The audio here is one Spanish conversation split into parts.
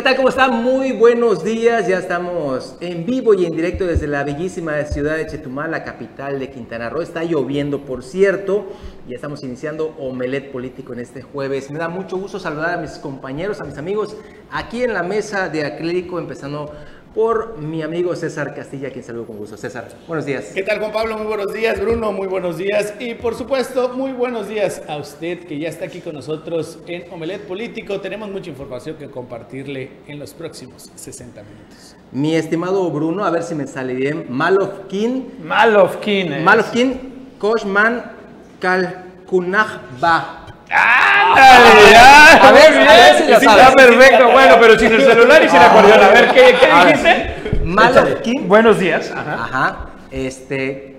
¿Qué tal? ¿Cómo están? Muy buenos días. Ya estamos en vivo y en directo desde la bellísima ciudad de Chetumal, la capital de Quintana Roo. Está lloviendo, por cierto. Ya estamos iniciando Omelet Político en este jueves. Me da mucho gusto saludar a mis compañeros, a mis amigos aquí en la mesa de acrílico, empezando por mi amigo César Castilla, quien saludo con gusto. César, buenos días. ¿Qué tal Juan Pablo? Muy buenos días, Bruno, muy buenos días. Y por supuesto, muy buenos días a usted que ya está aquí con nosotros en Omelet Político. Tenemos mucha información que compartirle en los próximos 60 minutos. Mi estimado Bruno, a ver si me sale bien. Malofkin. Malofkin. Eh. Malofkin, Koshman, Kalkunajba. ¡Ándale! ya! A ver, a ver si lo Sí, sabes. Está perfecto. Bueno, pero sin el celular y sin acordeón. A ver, ¿qué, qué A dijiste? Malofkin. Buenos días. Ajá. Ajá. Este.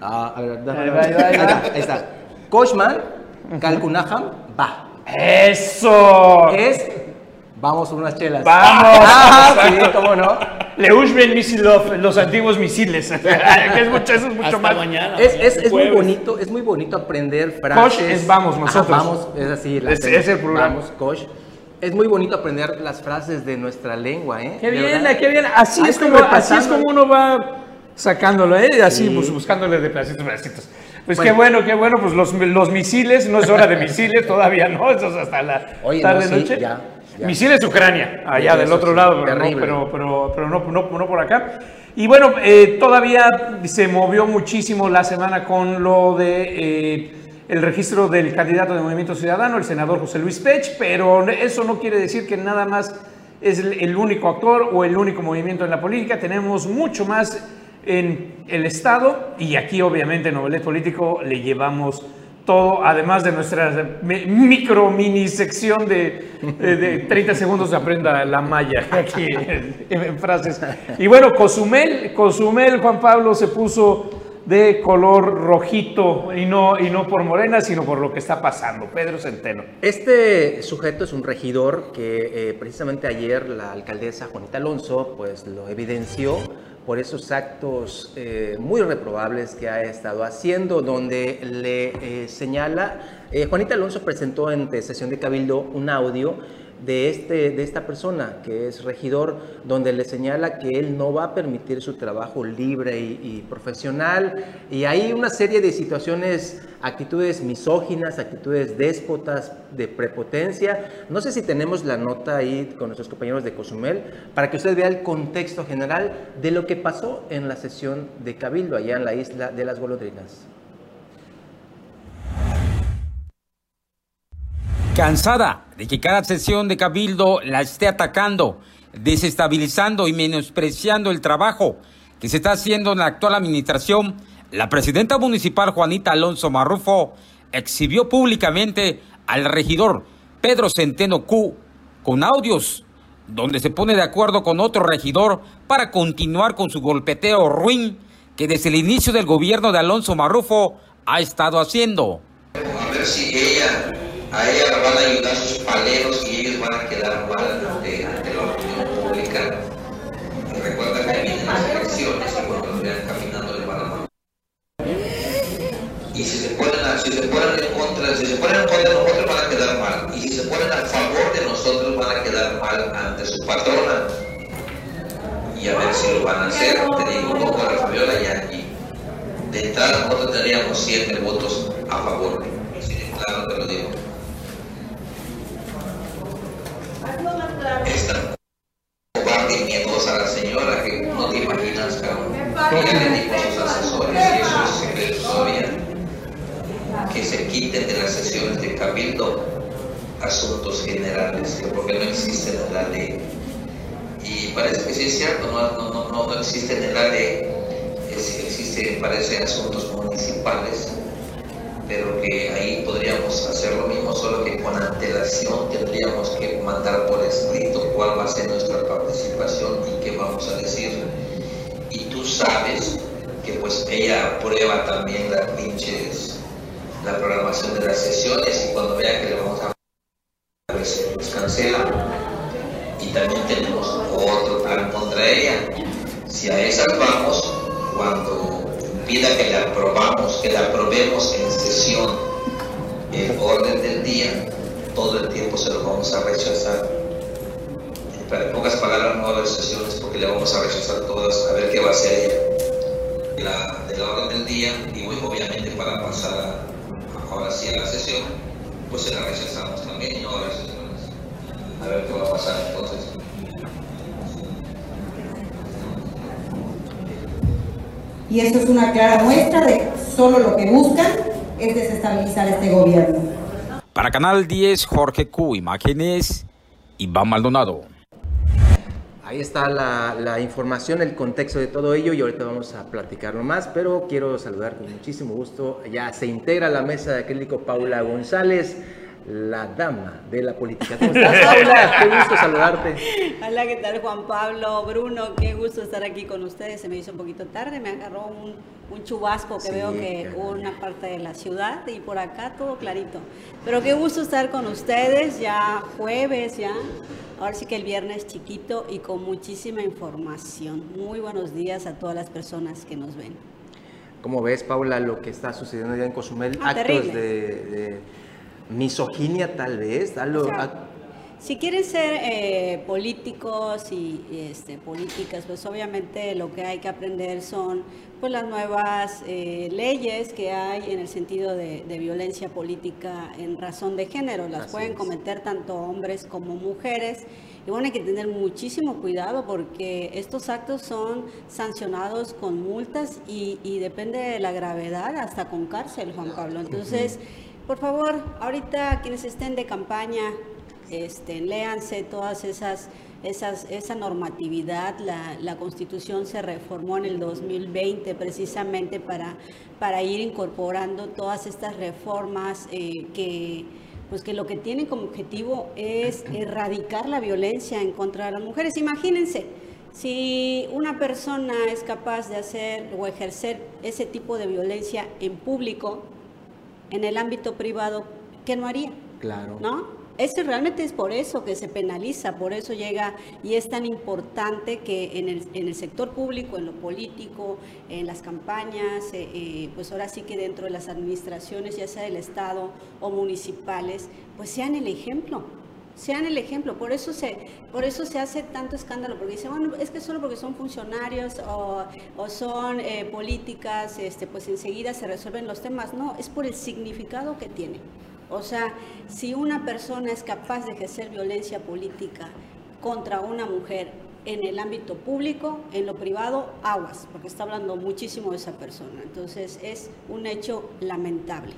ah, a ver, Ahí ver. va, ahí va, ahí Ahí va. está, ahí está. Koshman, Kalkunajam, va. ¡Eso! Es. Vamos por unas chelas. ¡Vamos! Ah, sí, cómo no. Leushben Misilov, los antiguos misiles. Es mucho, eso es mucho Hasta más. mañana. Es, es, es muy bonito, es muy bonito aprender frases. Kosh es vamos, Ajá, nosotros. vamos, es así. la Es- es el programa. Vamos, Kosh. Es muy bonito aprender las frases de nuestra lengua, ¿eh? Qué bien, qué bien. Así Ahí es, como, así es como uno va sacándolo, ¿eh? Así, Sí. pues, buscándole de pedacitos, pedacitos. Pues Bueno. qué bueno, qué bueno. Pues los, los misiles, no es hora de misiles todavía, ¿no? Eso es hasta la Oye, tarde, no, sí, noche. ya, Misiles Ucrania, allá Eso del otro lado, pero, no, pero, pero, pero no, no, no por acá. Y bueno, eh, todavía se movió muchísimo la semana con lo de eh, el registro del candidato de Movimiento Ciudadano, el senador José Luis Pech, pero eso no quiere decir que nada más es el el único actor o el único movimiento en la política. Tenemos mucho más en el Estado y aquí obviamente en Novelet Político le llevamos todo, además de nuestra mi- micro mini sección de, de- de 30 segundos de aprenda la malla aquí en, en frases. Y bueno, Cozumel, Cozumel, Juan Pablo se puso de color rojito y no, y no por Morena, sino por lo que está pasando. Pedro Centeno. Este sujeto es un regidor que eh, precisamente ayer la alcaldesa Juanita Alonso pues lo evidenció por esos actos eh, muy reprobables que ha estado haciendo, donde le eh, señala, eh, Juanita Alonso presentó en sesión de Cabildo un audio de, este, de esta persona que es regidor, donde le señala que él no va a permitir su trabajo libre y, profesional. Y hay una serie de situaciones, actitudes misóginas, actitudes déspotas, de prepotencia. No sé si tenemos la nota ahí con nuestros compañeros de Cozumel, para que usted vea el contexto general de lo que pasó en la sesión de Cabildo, allá en la isla de las golondrinas. Cansada de que cada sesión de Cabildo la esté atacando, desestabilizando y menospreciando el trabajo que se está haciendo en la actual administración, la presidenta municipal Juanita Alonso Marrufo exhibió públicamente al regidor Pedro Centeno Q con audios donde se pone de acuerdo con otro regidor para continuar con su golpeteo ruin que desde el inicio del gobierno de Alonso Marrufo ha estado haciendo. A ver si ella, a ella la van a ayudar sus paleros y ellos van a quedar mal ante, ante la opinión pública. Recuerda que vienen las elecciones y cuando los vean caminando les van a matar. Y si se ponen, a- si se ponen en contra, si se ponen en contra de nosotros van a quedar mal. Y si se ponen a favor de nosotros van a quedar mal ante su patrona. Y a ver si lo van a hacer. Te digo, a la Fabiola y aquí. De entrada nosotros tendríamos siete votos a favor. Claro te lo digo. Esta cobarde y miedosa la señora que no te imaginas, cabrón. Ella le dijo a sus asesores, y eso es secreto todavía, que se quiten de las sesiones de cabildo asuntos generales, que porque no existen en la ley. Y parece que sí es cierto, no, no, no, no, no existen en la ley, es- existen, parece, asuntos municipales, pero que ahí podríamos hacer lo mismo, solo que con antelación tendríamos que mandar por escrito cuál va a ser nuestra participación y qué vamos a decir. Y tú sabes que pues ella aprueba también las pinches, la programación de las sesiones y cuando vea que le vamos a pues, pues cancela. Y también tenemos otro plan contra ella. Si a esas vamos, cuando pida que la aprobamos, que la aprobemos en sesión, en orden del día, todo el tiempo se lo vamos a rechazar. En pocas palabras no a haber sesiones porque le vamos a rechazar todas, a ver qué va a hacer la, de la orden del día y muy obviamente para pasar ahora sí a la sesión, pues se la rechazamos también no a haber sesiones. A ver qué va a pasar entonces. Y esto es una clara muestra de solo lo que buscan es desestabilizar este gobierno. Para Canal 10, Jorge Q. Imágenes, Iván Maldonado. Ahí está la, la, información, el contexto de todo ello y ahorita vamos a platicarlo más, pero quiero saludar con muchísimo gusto. Ya se integra a la mesa de acrílico Paula González la dama de la política. ¿Cómo estás, Paula? Qué gusto saludarte. Hola, ¿qué tal, Juan Pablo, Bruno? Qué gusto estar aquí con ustedes. Se me hizo un poquito tarde, me agarró un, un chubasco que sí, veo que hubo una parte de la ciudad y por acá todo clarito. Pero qué gusto estar con ustedes, ya jueves, ya. Ahora sí que el viernes chiquito y con muchísima información. Muy buenos días a todas las personas que nos ven. ¿Cómo ves, Paula, lo que está sucediendo ya en Cozumel? Ah, Actos de, de misoginia tal vez, algo... O sea, si quieren ser eh, políticos y, y este, políticas, pues obviamente lo que hay que aprender son pues las nuevas eh, leyes que hay en el sentido de, de, violencia política en razón de género. Las Así pueden es. cometer tanto hombres como mujeres. Y bueno, hay que tener muchísimo cuidado porque estos actos son sancionados con multas y, y depende de la gravedad hasta con cárcel, Juan Pablo. Entonces, por favor, ahorita quienes estén de campaña, este, léanse todas esas, esas, esa normatividad. La, la, Constitución se reformó en el 2020 precisamente para, para ir incorporando todas estas reformas eh, que, pues que lo que tienen como objetivo es erradicar la violencia en contra de las mujeres. Imagínense, si una persona es capaz de hacer o ejercer ese tipo de violencia en público, en el ámbito privado, ¿qué no haría? Claro. ¿No? Eso realmente es por eso que se penaliza, por eso llega y es tan importante que en el, en el sector público, en lo político, en las campañas, eh, eh, pues ahora sí que dentro de las administraciones, ya sea del Estado o municipales, pues sean el ejemplo, sean el ejemplo. Por eso se, por eso se hace tanto escándalo, porque dicen, bueno, es que solo porque son funcionarios o, o son eh, políticas, este, pues enseguida se resuelven los temas. No, es por el significado que tiene. O sea, si una persona es capaz de ejercer violencia política contra una mujer en el ámbito público, en lo privado, aguas, porque está hablando muchísimo de esa persona. Entonces, es un hecho lamentable.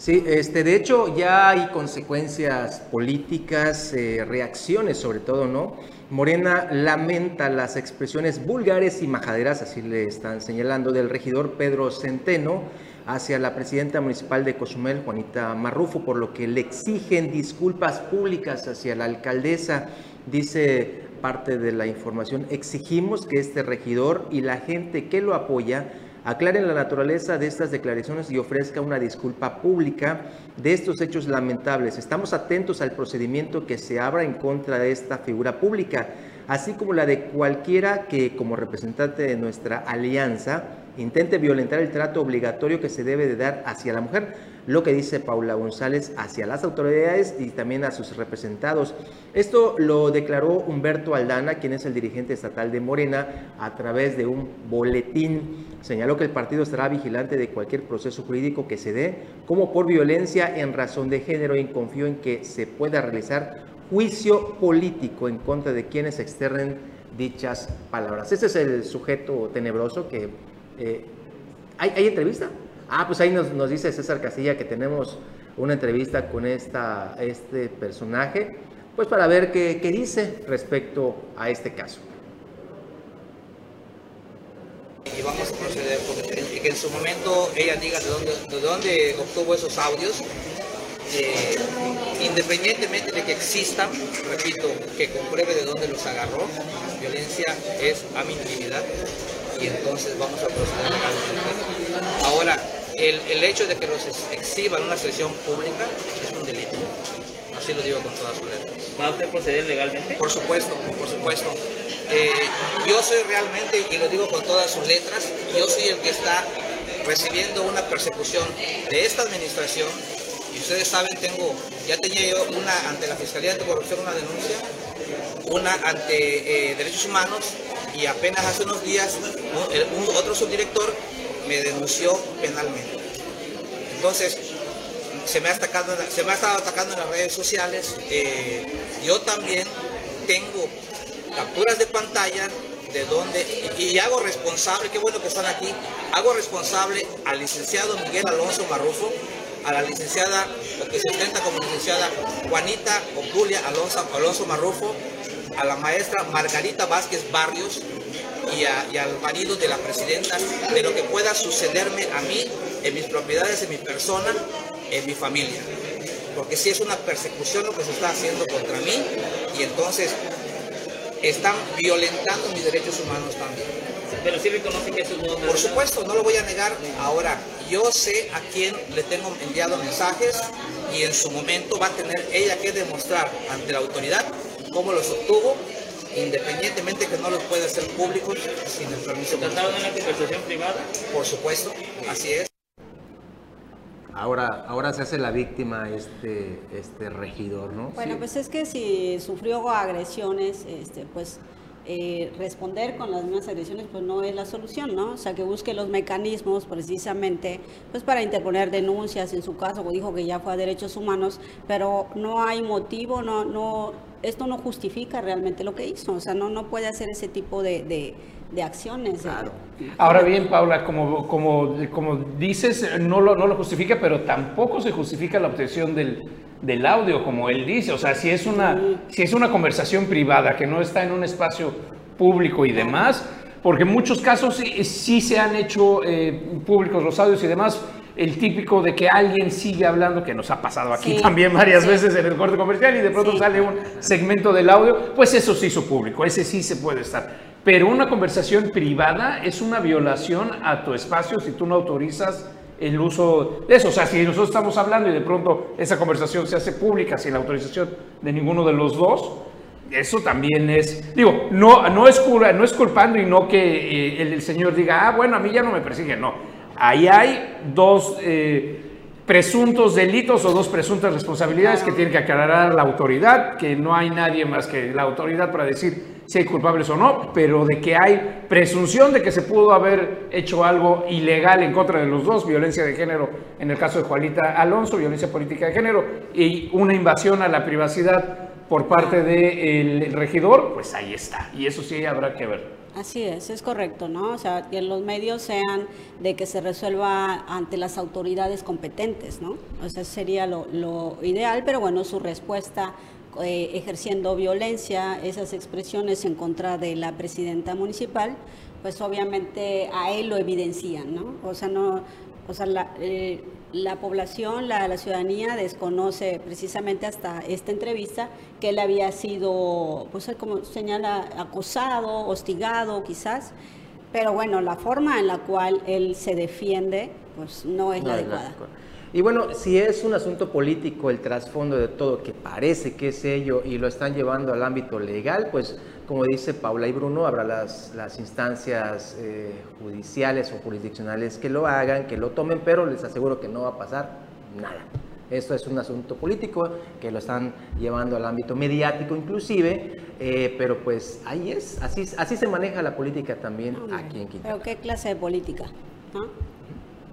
Sí, este, de hecho ya hay consecuencias políticas, eh, reacciones sobre todo, ¿no? Morena lamenta las expresiones vulgares y majaderas, así le están señalando, del regidor Pedro Centeno hacia la presidenta municipal de Cozumel, Juanita Marrufo, por lo que le exigen disculpas públicas hacia la alcaldesa. Dice parte de la información, exigimos que este regidor y la gente que lo apoya aclaren la naturaleza de estas declaraciones y ofrezca una disculpa pública de estos hechos lamentables. Estamos atentos al procedimiento que se abra en contra de esta figura pública, así como la de cualquiera que como representante de nuestra alianza intente violentar el trato obligatorio que se debe de dar hacia la mujer, lo que dice Paula González hacia las autoridades y también a sus representados. Esto lo declaró Humberto Aldana, quien es el dirigente estatal de Morena, a través de un boletín. Señaló que el partido estará vigilante de cualquier proceso jurídico que se dé, como por violencia en razón de género, y confió en que se pueda realizar juicio político en contra de quienes externen dichas palabras. Ese es el sujeto tenebroso que eh, ¿hay, ¿hay, entrevista? Ah, pues ahí nos, nos, dice César Casilla que tenemos una entrevista con esta, este personaje, pues para ver qué, qué dice respecto a este caso. Y vamos a proceder, porque que en su momento ella diga de dónde, de dónde obtuvo esos audios, eh, independientemente de que existan, repito, que compruebe de dónde los agarró, violencia es a mi y entonces vamos a proceder a Ahora, el, el, hecho de que los exhiban en una sesión pública es un delito. Así lo digo con todas sus letras. ¿Va a usted proceder legalmente? Por supuesto, por supuesto. Eh, yo soy realmente, y lo digo con todas sus letras, yo soy el que está recibiendo una persecución de esta administración. Y ustedes saben, tengo, ya tenía yo una ante la Fiscalía Anticorrupción una denuncia una ante eh, Derechos Humanos y apenas hace unos días un, otro subdirector me denunció penalmente. Entonces, se me ha, atacado, se me ha estado atacando en las redes sociales. Eh, yo también tengo capturas de pantalla de donde, y, hago responsable, qué bueno que están aquí, hago responsable al licenciado Miguel Alonso Marrufo, a la licenciada, lo que se intenta como licenciada Juanita Obdulia Alonso, Alonso Marrufo, a la maestra Margarita Vázquez Barrios y, y, al marido de la presidenta de lo que pueda sucederme a mí, en mis propiedades, en mi persona, en mi familia. Porque si es una persecución lo que se está haciendo contra mí y entonces están violentando mis derechos humanos también. Pero sí reconoce que eso no... Por supuesto, no lo voy a negar. Ahora, yo sé a quién le tengo enviado mensajes y en su momento va a tener ella que demostrar ante la autoridad cómo los obtuvo, independientemente que no los pueda hacer públicos sin el permiso. ¿Trataron en una conversación privada? Por supuesto, así es. Ahora, ahora se hace la víctima este, este regidor, ¿no? Bueno, pues es que si sufrió agresiones, este, pues eh, responder con las mismas agresiones pues no es la solución, ¿no? O sea, que busque los mecanismos precisamente pues para interponer denuncias, en su caso dijo que ya fue a derechos humanos, pero no hay motivo, no, no, esto no justifica realmente lo que hizo, o sea, no, no puede hacer ese tipo de de acciones. Claro. Ahora bien, Paula, como, como, como dices, no lo, no lo justifica, pero tampoco se justifica la obtención del, del audio, como él dice. O sea, si es, una, si es una conversación privada que no está en un espacio público y demás, porque en muchos casos sí, se han hecho eh, públicos los audios y demás, el típico de que alguien sigue hablando, que nos ha pasado aquí también varias veces en el corte comercial y de pronto sale un segmento del audio, pues eso se hizo público, ese sí se puede estar. Pero una conversación privada es una violación a tu espacio si tú no autorizas el uso de eso. O sea, si nosotros estamos hablando y de pronto esa conversación se hace pública sin la autorización de ninguno de los dos, eso también es, digo, no, no, es, no es culpando y no que eh, el, señor diga, ah, bueno, a mí ya no me persigue, no. Ahí hay dos eh, presuntos delitos o dos presuntas responsabilidades que tiene que aclarar la autoridad, que no hay nadie más que la autoridad para decir si hay culpables o no, pero de que hay presunción de que se pudo haber hecho algo ilegal en contra de los dos, violencia de género en el caso de Juanita Alonso, violencia política de género, y una invasión a la privacidad por parte del regidor, pues ahí está, y eso sí habrá que ver. Así es, es correcto, ¿no? O sea, que los medios sean de que se resuelva ante las autoridades competentes, ¿no? O sea, sería lo ideal, pero bueno, su respuesta eh, ejerciendo violencia, esas expresiones en contra de la presidenta municipal, pues obviamente a él lo evidencian, ¿no? O sea, no, o sea, la, eh, población, la, la, ciudadanía desconoce precisamente hasta esta entrevista que él había sido, pues como señala, acosado, hostigado quizás, pero bueno, la forma en la cual él se defiende, pues no es la adecuada. Y bueno, si es un asunto político el trasfondo de todo, que parece que es ello, y lo están llevando al ámbito legal, pues como dice Paula y Bruno, habrá las, las instancias eh, judiciales o jurisdiccionales que lo hagan, que lo tomen, pero les aseguro que no va a pasar nada. Esto es un asunto político que lo están llevando al ámbito mediático inclusive, eh, pero pues ahí es, así, así se maneja la política también aquí en Quintana. Pero qué clase de política,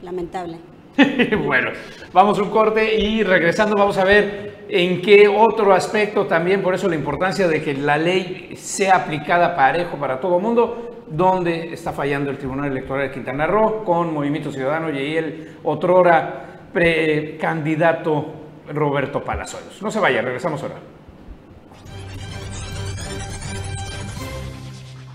Lamentable. bueno, vamos a un corte y regresando vamos a ver en qué otro aspecto también, por eso la importancia de que la ley sea aplicada parejo para todo mundo, donde está fallando el Tribunal Electoral de Quintana Roo con Movimiento Ciudadano y el otrora precandidato Roberto Palazuelos. No se vaya, regresamos ahora.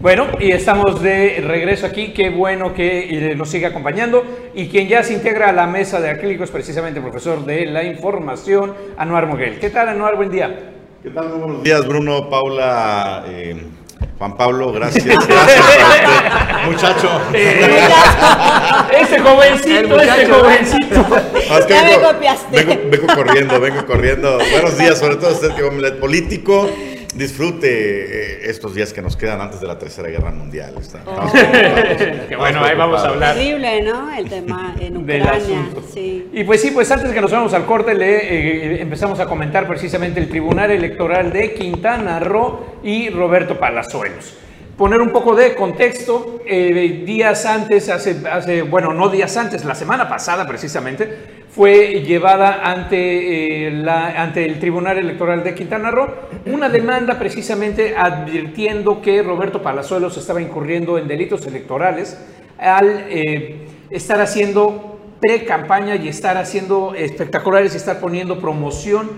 Bueno, y estamos de regreso aquí. Qué bueno que eh, nos sigue acompañando. Y quien ya se integra a la mesa de acrílicos, precisamente el profesor de la información, Anuar Moguel. ¿Qué tal, Anuar? Buen día. ¿Qué tal? buenos días, Bruno, Paula, eh, Juan Pablo. Gracias. Gracias este muchacho. ese jovencito, ese jovencito. ya me copiaste. Vengo, vengo, corriendo, vengo corriendo. Buenos días, sobre todo usted que es político disfrute eh, estos días que nos quedan antes de la Tercera Guerra Mundial. Está- Oh. Que bueno, ahí vamos a hablar. Terrible, ¿no? El tema en del Ucrania. asunto. Sí. Y pues sí, pues antes que nos vamos al corte, le eh, empezamos a comentar precisamente el Tribunal Electoral de Quintana Roo y Roberto Palazuelos. Poner un poco de contexto, eh, días antes, hace, hace, bueno, no días antes, la semana pasada precisamente, fue llevada ante, eh, la, ante el Tribunal Electoral de Quintana Roo una demanda precisamente advirtiendo que Roberto Palazuelos estaba incurriendo en delitos electorales al eh, estar haciendo pre-campaña y estar haciendo espectaculares y estar poniendo promoción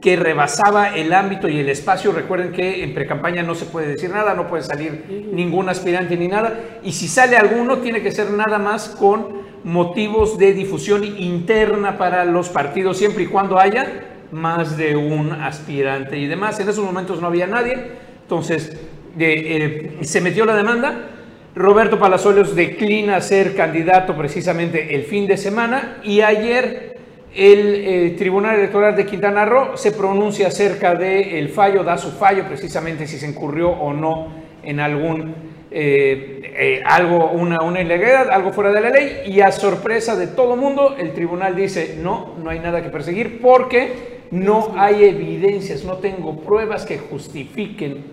que rebasaba el ámbito y el espacio. Recuerden que en pre-campaña no se puede decir nada, no puede salir ningún aspirante ni nada. Y si sale alguno, tiene que ser nada más con motivos de difusión interna para los partidos, siempre y cuando haya más de un aspirante y demás. En esos momentos no había nadie. Entonces, eh, eh, se metió la demanda. Roberto Palazuelos declina ser candidato precisamente el fin de semana y ayer el eh, Tribunal Electoral de Quintana Roo se pronuncia acerca del fallo, da su fallo precisamente si se incurrió o no en algún eh, eh, algo, una, una ilegalidad, algo fuera de la ley y a sorpresa de todo mundo el tribunal dice no, no hay nada que perseguir porque no hay evidencias, no tengo pruebas que justifiquen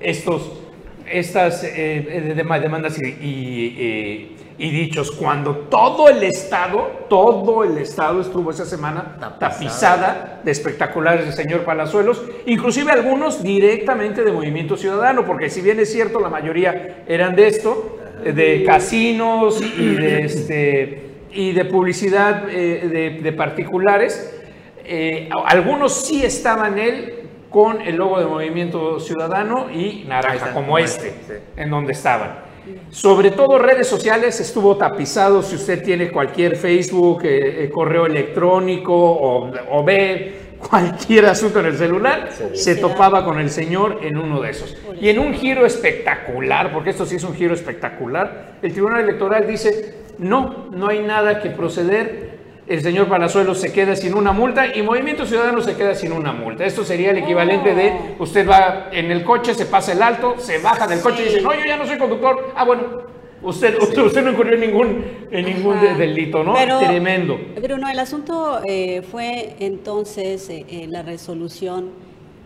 estos estas eh, dem- demandas y, y dichos cuando todo el Estado, todo el Estado estuvo esa semana tapizada de espectaculares del señor Palazuelos, inclusive algunos directamente de Movimiento Ciudadano, porque si bien es cierto, la mayoría eran de esto, eh, de casinos y de, este, y de publicidad eh, de, de particulares, eh, algunos sí estaban él con el logo de Movimiento Ciudadano y naranja, está, como este, este, sí. en donde estaban. Sobre todo redes sociales estuvo tapizado, si usted tiene cualquier Facebook, eh, eh, correo electrónico o, o ve cualquier asunto en el celular, se topaba con el señor en uno de esos. Y en un giro espectacular, porque esto sí es un giro espectacular, el Tribunal Electoral dice, no, no hay nada que proceder, el señor Palazuelos se queda sin una multa y Movimiento Ciudadano se queda sin una multa. Esto sería el equivalente de usted va en el coche, se pasa el alto, se baja del coche y dice, no, yo ya no soy conductor. Ah, bueno, usted, usted, usted no incurrió en ningún, en ningún de- delito, ¿no? Pero, Tremendo. Bruno, el asunto eh, fue entonces eh, eh, la resolución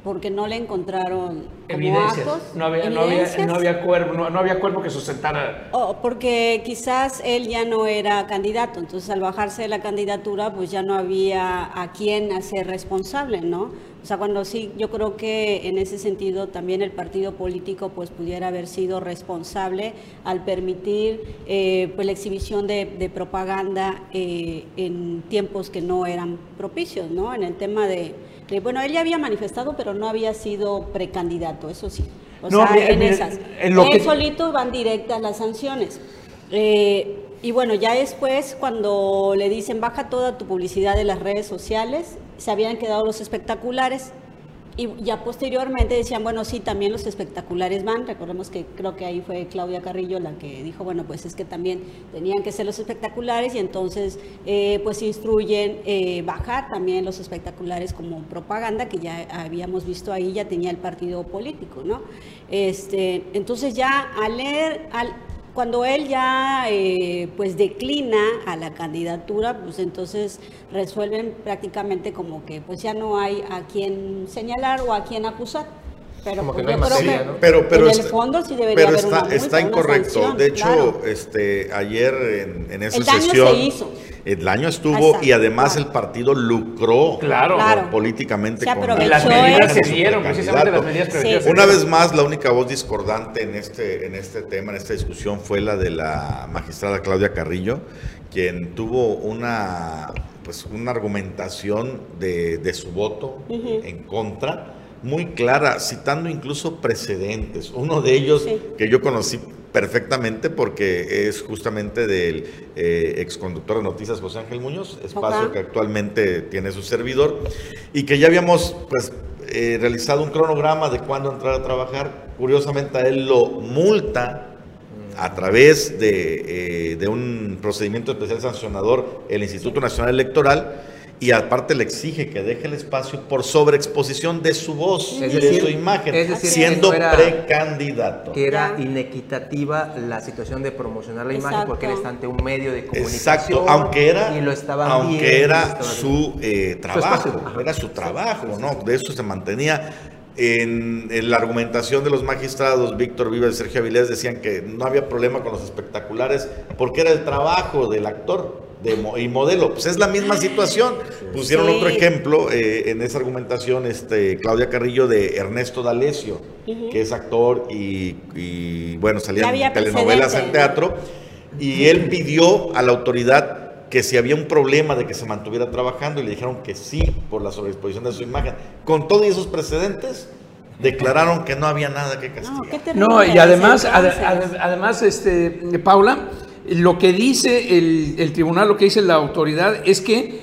porque no le encontraron como Evidencias. actos, No había, no, había, evidencias, no, había cuerpo, no, no había cuerpo que sustentara. o porque quizás él ya no era candidato, entonces al bajarse de la candidatura pues ya no había a quién hacer responsable, ¿no? O sea, cuando sí, yo creo que en ese sentido también el partido político pues pudiera haber sido responsable al permitir eh, pues la exhibición de, de propaganda eh, en tiempos que no eran propicios, ¿no? En el tema de, de- bueno, él ya había manifestado, pero no había sido precandidato, eso sí. O No, sea, en esas. en lo él que- solito van directas las sanciones. Eh, y bueno, ya después, cuando le dicen baja toda tu publicidad de las redes sociales, se habían quedado los espectaculares. Y ya posteriormente decían, bueno, sí, también los espectaculares van. Recordemos que creo que ahí fue Claudia Carrillo la que dijo, bueno, pues es que también tenían que ser los espectaculares y entonces eh, pues instruyen eh, bajar también los espectaculares como propaganda que ya habíamos visto ahí, ya tenía el partido político, ¿no? Este, entonces ya al leer, al, cuando él ya eh, pues declina a la candidatura, pues entonces resuelven prácticamente como que pues ya no hay a quién señalar o a quién acusar. Pero Como que pues, no hay yo creo materia, que ¿no? Pero, pero en está- el fondo sí debería pero haber está, una multa, está una incorrecto. sanción, de hecho, claro. este, ayer en, en esa El daño sesión, se hizo. el daño estuvo Exacto, y además claro. el partido lucró Claro. Claro. políticamente Se con las medidas se dieron, precisamente las medidas preventivas. se Una vez más, la única voz discordante en este, en este tema, en esta discusión, fue la de la magistrada Claudia Carrillo, quien tuvo una, pues, una argumentación de, de su voto en contra, muy clara, citando incluso precedentes. Uno de ellos Sí. que yo conocí perfectamente porque es justamente del eh, exconductor de noticias José Ángel Muñoz, espacio que actualmente tiene su servidor, y que ya habíamos pues eh, realizado un cronograma de cuándo entrar a trabajar. Curiosamente a él lo multa a través de, eh, de un procedimiento especial sancionador el Instituto Nacional Electoral y aparte le exige que deje el espacio por sobreexposición de su voz Es y de su imagen, es decir, siendo que no era- precandidato. que era inequitativa la situación de promocionar la imagen porque él está ante un medio de comunicación Exacto, aunque era, y lo estaban aunque lo era su eh, trabajo, era su trabajo, ¿no? De eso se mantenía. En, en la argumentación de los magistrados, Víctor Viva y Sergio Avilés decían que no había problema con los espectaculares porque era el trabajo del actor de y modelo. Pues es la misma situación. Pusieron Sí. otro ejemplo eh, en esa argumentación, este, Claudia Carrillo, de Ernesto D'Alessio, que es actor y, y, bueno, salía en telenovelas en teatro. Y él pidió a la autoridad que si había un problema de que se mantuviera trabajando y le dijeron que sí por la sobreexposición de su imagen. Con todos esos precedentes, declararon que no había nada que No, castigar. No, y además, además, este, Paula, lo que dice el, tribunal, lo que dice la autoridad es que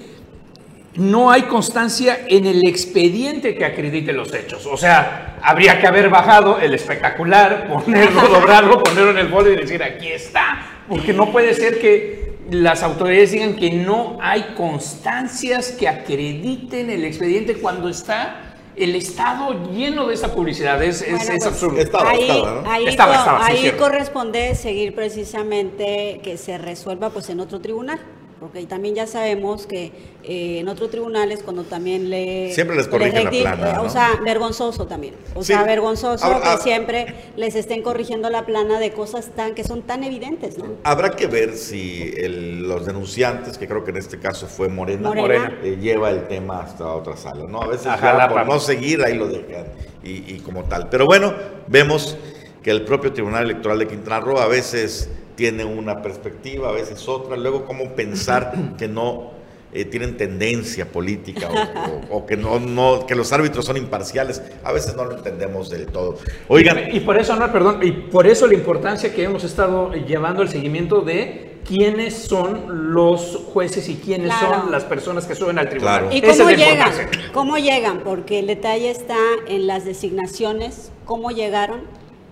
no hay constancia en el expediente que acredite los hechos. O sea, habría que haber bajado el espectacular, ponerlo, doblarlo, ponerlo en el folio y decir, aquí está. Porque no puede ser que las autoridades digan que no hay constancias que acrediten el expediente cuando está el Estado lleno de esa publicidad. Es, es- Bueno, es pues, absurdo. Estaba, ahí, estaba, ¿no? ahí, Estaba, estaba, corresponde seguir precisamente que se resuelva pues en otro tribunal porque también ya sabemos que eh, en otros tribunales cuando también le Siempre les corrigen la plana, eh, ¿no? o sea vergonzoso también o Sí. sea vergonzoso Ahora, que ah, siempre les estén corrigiendo la plana de cosas tan que son tan evidentes no Habrá que ver si el- los denunciantes, que creo que en este caso fue Morena, Morena. eh, lleva el tema hasta otra sala, ¿no? A veces A ya Jalapa. por no seguir ahí lo dejan y, y como tal. Pero bueno, vemos que el propio Tribunal Electoral de Quintana Roo a veces tiene una perspectiva, a veces otra, luego cómo pensar que no eh, tienen tendencia política o, o- o que no, no, que los árbitros son imparciales, a veces no lo entendemos del todo. Oigan, Y por eso, no, perdón, y por eso la importancia que hemos estado llevando el seguimiento de quiénes son los jueces y quiénes Claro. son las personas que suben al tribunal. Claro. ¿Y cómo es llegan? ¿Cómo llegan? Porque el detalle está en las designaciones, cómo llegaron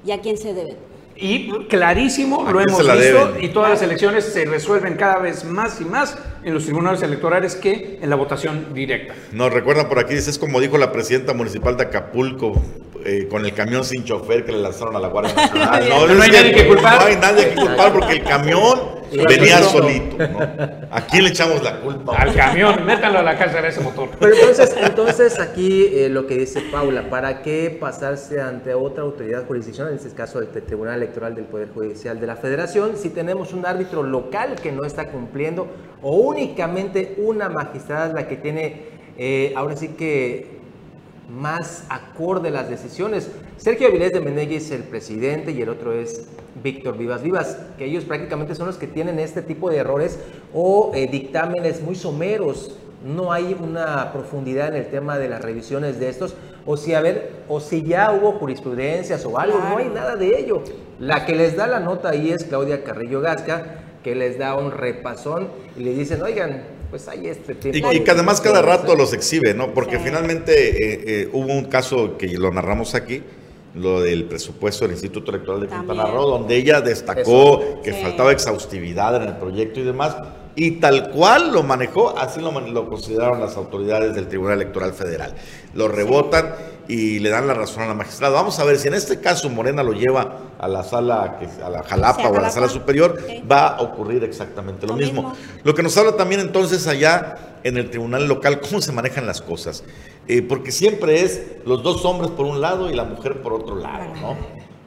y a quién se deben. Y clarísimo, ¿A lo hemos visto, deben? y todas las elecciones se resuelven cada vez más y más en los tribunales electorales que en la votación directa. Nos recuerdan por aquí, dice, es como dijo la presidenta municipal de Acapulco, eh, con el camión sin chofer que le lanzaron a la Guardia Nacional. No hay nadie que culpar. No hay nadie que culpar porque el camión Sí, venía solito. ¿no? ¿A quién le echamos la culpa? Al camión, métanlo a la cárcel a ese motor. Pero entonces, entonces aquí eh, lo que dice Paula, ¿para qué pasarse ante otra autoridad jurisdiccional, en este caso el Tribunal Electoral del Poder Judicial de la Federación, si tenemos un árbitro local que no está cumpliendo o únicamente una magistrada es la que tiene, eh, ahora sí que más acorde las decisiones. Sergio Avilés de Menegui es el presidente y el otro es Víctor Vivas Vivas, que ellos prácticamente son los que tienen este tipo de errores o eh, dictámenes muy someros. No hay una profundidad en el tema de las revisiones de estos, o si a ver, o si ya hubo jurisprudencias o algo, no hay nada de ello. La que les da la nota ahí es Claudia Carrillo Gasca, que les da un repasón y le dicen, oigan, pues hay este tipo. Y, y que además cada rato los exhibe, ¿no? Porque Sí. finalmente eh, eh, hubo un caso que lo narramos aquí, lo del presupuesto del Instituto Electoral de Quintana. Roo, donde ella destacó Eso. que Sí. faltaba exhaustividad en el proyecto y demás. Y tal cual lo manejó, así lo, man- lo consideraron las autoridades del Tribunal Electoral Federal. Lo rebotan y le dan la razón a la magistrada. Vamos a ver si en este caso Morena lo lleva a la sala, que- a la Jalapa o a la sala superior, va a ocurrir exactamente lo, Lo mismo. mismo. Lo que nos habla también entonces allá en el tribunal local, cómo se manejan las cosas. Eh, porque siempre es los dos hombres por un lado y la mujer por otro lado, ¿no?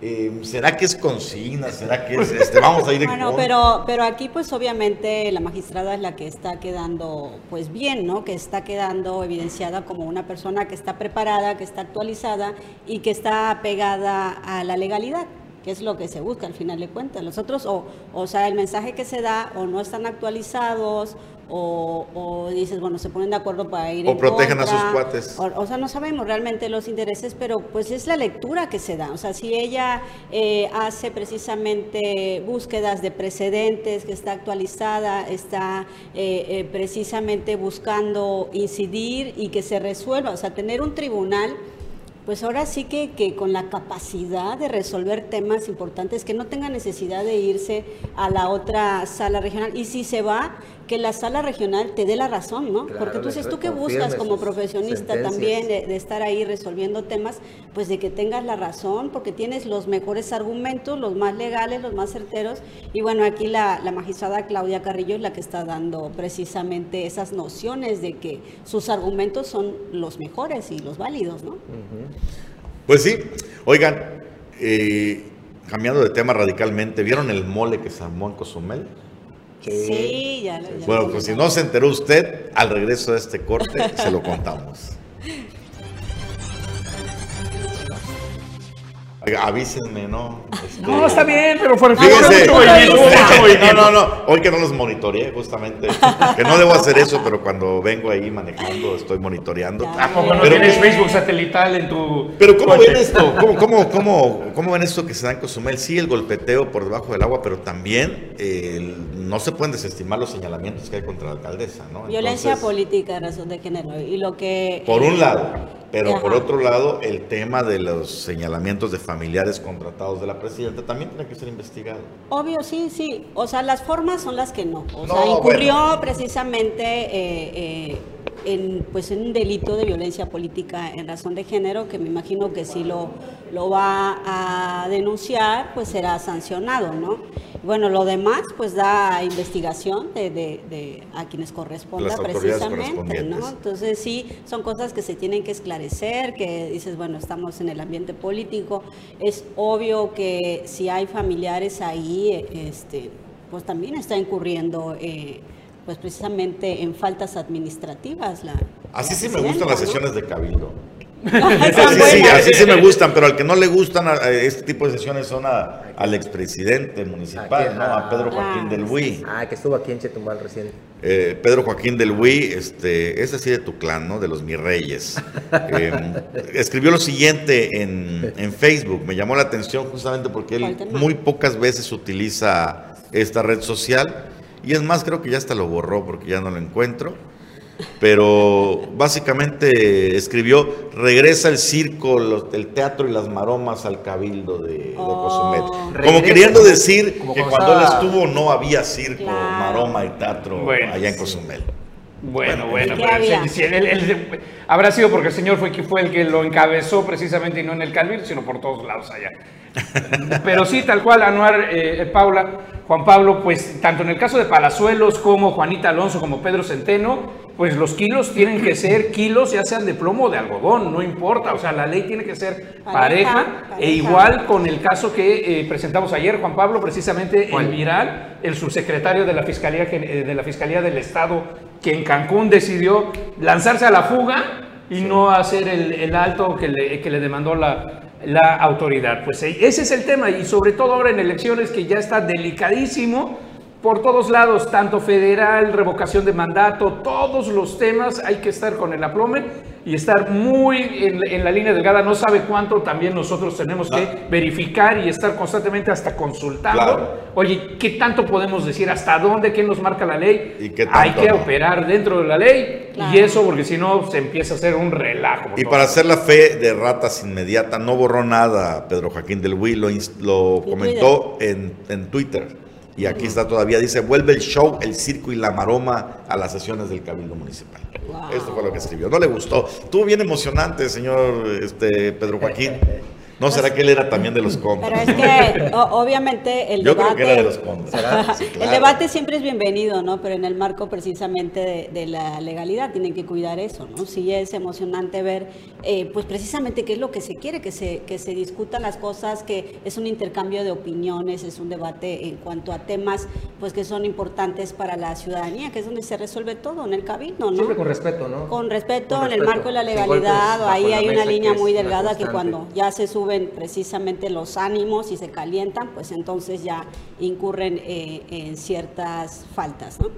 Eh, ¿Será que es consigna? ¿Será que es, este, vamos a ir en Bueno, pero, pero aquí pues obviamente la magistrada es la que está quedando pues bien, ¿no? Que está quedando evidenciada como una persona que está preparada, que está actualizada y que está pegada a la legalidad que es lo que se busca al final de cuentas. Los otros, o, o sea, el mensaje que se da o no están actualizados o, o dices, bueno, se ponen de acuerdo para ir O en protegen a contra, sus cuates. o, o sea, no sabemos realmente los intereses, pero pues es la lectura que se da. O sea, si ella eh, hace precisamente búsquedas de precedentes, que está actualizada, está eh, eh, precisamente buscando incidir y que se resuelva, o sea, tener un tribunal pues ahora sí que, que con la capacidad de resolver temas importantes, que no tenga necesidad de irse a la otra sala regional. Y si se va, que la sala regional te dé la razón, ¿no? Claro, Porque entonces tú que buscas como profesionista sentencias. también de, de estar ahí resolviendo temas, pues de que tengas la razón, porque tienes los mejores argumentos, los más legales, los más certeros. Y bueno, aquí la, la magistrada Claudia Carrillo es la que está dando precisamente esas nociones de que sus argumentos son los mejores y los válidos, ¿no? Pues sí, oigan, eh, cambiando de tema radicalmente, ¿vieron el mole que se armó en Cozumel? Sí, ya, lo- ya lo Bueno, pues si no se enteró usted, al regreso de este corte se lo contamos. Avísenme, ¿no? Este, No, está bien, pero por Fíjense, movimiento. no, no, no, hoy que no los monitoreé justamente, que no debo hacer eso, pero cuando vengo ahí manejando estoy monitoreando. Ya. Tampoco no Pero- tienes Facebook satelital en tu. Pero ¿cómo coche? ven esto? ¿Cómo, cómo, cómo, cómo ven esto que se da en Cozumel? Sí, el golpeteo por debajo del agua, pero también eh, el- no se pueden desestimar los señalamientos que hay contra la alcaldesa, ¿no? Violencia política, razón de género. Y lo que... Por un lado, pero Ajá. por otro lado, el tema de los señalamientos de familiares contratados de la presidenta también tiene que ser investigado. Obvio, sí, sí. O sea, las formas son las que no. O sea, incurrió bueno. precisamente eh, eh, en, pues, en un delito de violencia política en razón de género, que me imagino que si lo, lo va a denunciar, pues será sancionado, ¿no? Bueno, lo demás, pues da investigación de, de- de a quienes corresponda precisamente, ¿no? Entonces sí, son cosas que se tienen que esclarecer, que dices, bueno, estamos en el ambiente político, es obvio que si hay familiares ahí, este, pues también está incurriendo, eh, pues precisamente en faltas administrativas. La, Así la sí me gustan presidenta, las ¿no? sesiones de cabildo. Así sí, buenas. así sí me gustan, pero al que no le gustan a- a este tipo de sesiones son a- al expresidente municipal, ¿A ¿no? A Pedro Joaquín Ah, del Buy. Ah, que estuvo aquí en Chetumal recién. Eh, Pedro Joaquín del Buy, este, es así de tu clan, ¿no? De los mis reyes. Eh, escribió lo siguiente en, en Facebook, me llamó la atención justamente porque él muy pocas veces utiliza esta red social y es más, creo que ya hasta lo borró porque ya no lo encuentro. Pero básicamente escribió, regresa el circo, los- el teatro y las maromas al cabildo de, de Oh. Cozumel. Como queriendo decir como que cuando él estuvo no había circo, Claro. maroma y teatro Bueno, allá en sí. Bueno, bueno, ¿Qué pero si- habrá sido porque el señor fue, que fue el que lo encabezó precisamente y no en el Calvir, sino por todos lados allá. Pero sí, tal cual, Anuar, eh, Paula, Juan Pablo, pues tanto en el caso de Palazuelos como Juanita Alonso como Pedro Centeno, pues los kilos tienen que ser kilos, ya sean de plomo o de algodón, no importa, o sea, la ley tiene que ser pareja, Pareja, e igual con el caso que eh, presentamos ayer, Juan Pablo, precisamente el viral, el subsecretario de la Fiscalía, eh, de la Fiscalía del Estado, que en Cancún decidió lanzarse a la fuga y no hacer el, el alto que le, que le demandó la, la autoridad. Pues eh, ese es el tema y sobre todo ahora en elecciones que ya está delicadísimo por todos lados, tanto federal, revocación de mandato, todos los temas hay que estar con el aplome y estar muy en, en la línea delgada. No sabe cuánto también nosotros tenemos que verificar y estar constantemente hasta consultando. Claro. Oye, ¿qué tanto podemos decir? ¿Hasta dónde? ¿Qué nos marca la ley? ¿Y qué hay tanto que no? operar dentro de la ley Claro. y eso porque si no se empieza a hacer un relajo. Y para hacer la fe de ratas inmediata, no borró nada Pedro Joaquín del Buy, lo, lo En comentó en, en Twitter. Y aquí está todavía, dice, vuelve el show, el circo y la maroma a las sesiones del Cabildo Municipal. Wow. Esto fue lo que escribió. No le gustó. Estuvo bien emocionante, señor este, Pedro Joaquín. ¿No será que él era también de los Pero contras? es que o- obviamente el Yo creo debate... que era de los contras. Sí, El debate siempre es bienvenido, ¿no? Pero en el marco precisamente de, de la legalidad tienen que cuidar eso, ¿no? Sí es emocionante ver, eh, pues precisamente qué es lo que se quiere, que se, que se discutan las cosas, que es un intercambio de opiniones, es un debate en cuanto a temas, pues que son importantes para la ciudadanía, que es donde se resuelve todo, en el cabildo, ¿no? Siempre con respeto, ¿no? Con respeto, Con en el respeto, marco de la legalidad, ahí hay una línea muy una delgada que cuando ya se precisamente los ánimos y se calientan, pues entonces ya incurren eh, en ciertas faltas, ¿no?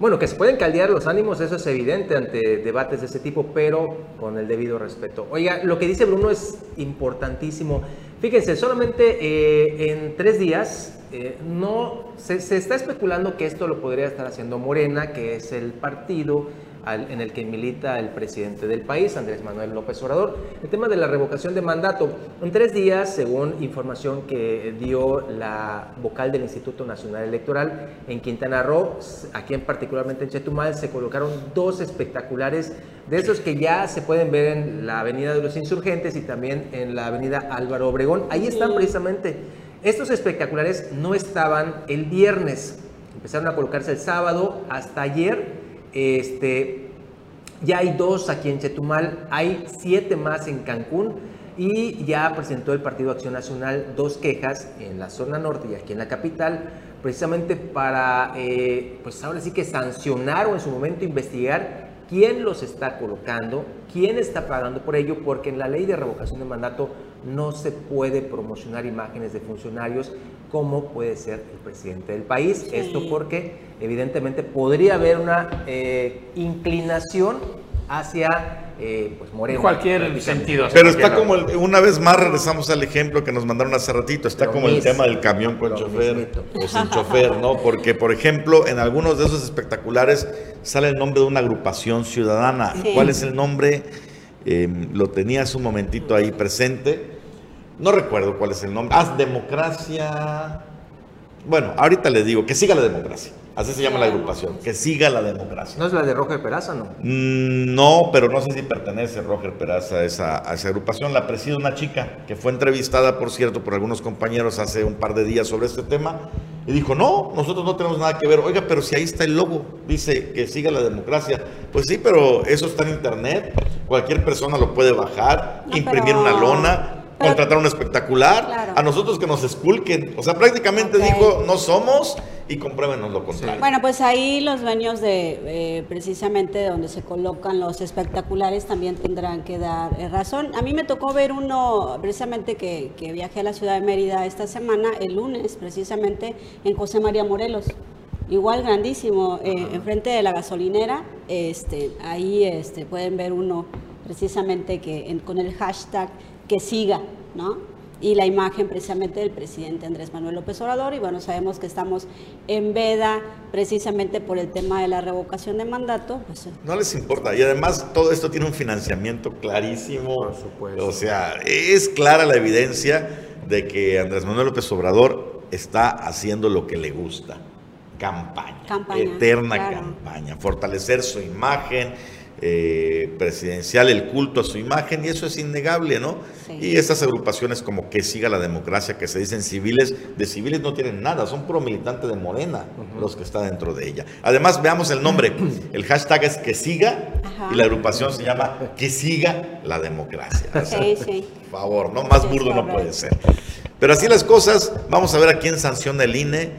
Bueno, que se pueden caldear los ánimos, eso es evidente ante debates de ese tipo, pero con el debido respeto. Oiga, lo que dice Bruno es importantísimo. Fíjense, solamente eh, en tres días eh, no se está especulando que esto lo podría estar haciendo Morena, que es el partido al- en el que milita el presidente del país, Andrés Manuel López Obrador. El tema de la revocación de mandato. En tres días, según información que dio la vocal del Instituto Nacional Electoral en Quintana Roo, aquí en particularmente en Chetumal, se colocaron dos espectaculares de esos que ya se pueden ver en la Avenida de los Insurgentes y también en la Avenida Álvaro Obregón. Ahí están precisamente. Estos espectaculares no estaban el viernes, empezaron a colocarse el sábado hasta ayer. Este, ya hay dos aquí en Chetumal, hay siete más en Cancún y ya presentó el Partido Acción Nacional dos quejas en la zona norte y aquí en la capital, precisamente para, eh, pues ahora sí que sancionar o en su momento investigar quién los está colocando, quién está pagando por ello, porque en la ley de revocación de mandato no se puede promocionar imágenes de funcionarios como puede ser el presidente del país. Sí. Esto porque evidentemente podría haber una eh, inclinación hacia eh, pues Morena. En cualquier sentido. Pero está como, el- una vez más regresamos al ejemplo que nos mandaron hace ratito, está Lo como el tema del camión con chofer mismito. o sin chofer, ¿no? Porque, por ejemplo, en algunos de esos espectaculares sale el nombre de una agrupación ciudadana. Sí. ¿Cuál es el nombre? Eh, lo tenía hace un momentito ahí presente. No recuerdo cuál es el nombre. Haz democracia. Bueno, ahorita le digo, que siga la democracia. Así se llama la agrupación, que siga la democracia. ¿No es la de Roger Peraza, no? Mm, No, pero no sé si pertenece Roger Peraza a esa, a esa agrupación. La preside una chica que fue entrevistada, por cierto, por algunos compañeros hace un par de días sobre este tema. Y dijo, no, nosotros no tenemos nada que ver. Oiga, pero si ahí está el logo, dice que siga la democracia. Pues sí, pero eso está en internet. Cualquier persona lo puede bajar, No, imprimir pero- una lona. Contratar un espectacular, Claro. a nosotros que nos esculquen. O sea, prácticamente dijo, no somos y compruébenos lo contrario. Bueno, pues ahí los dueños de eh, precisamente donde se colocan los espectaculares también tendrán que dar eh, razón. A mí me tocó ver uno precisamente que, que viajé a la ciudad de Mérida esta semana, el lunes, precisamente en José María Morelos. Igual grandísimo, eh, enfrente de la gasolinera, este, ahí este, pueden ver uno precisamente que en- con el hashtag que siga, ¿no? y la imagen precisamente del presidente Andrés Manuel López Obrador. Y bueno, sabemos que estamos en veda precisamente por el tema de la revocación de mandato. Pues, No les importa. Y además todo esto tiene un financiamiento clarísimo. Por supuesto. O sea, es clara la evidencia de que Andrés Manuel López Obrador está haciendo lo que le gusta. Campaña. Campaña, eterna claro. campaña. Fortalecer su imagen eh, presidencial, el culto a su imagen, y eso es innegable, ¿no? Sí. Y estas agrupaciones como que siga la democracia, que se dicen civiles, de civiles no tienen nada, son pro militantes de Morena los que están dentro de ella. Además, veamos el nombre. El hashtag es que siga Ajá. y la agrupación se llama que siga la democracia. Sí, sí. por favor, ¿no? Más burdo no puede ser. Pero así las cosas, vamos a ver a quién sanciona el INE.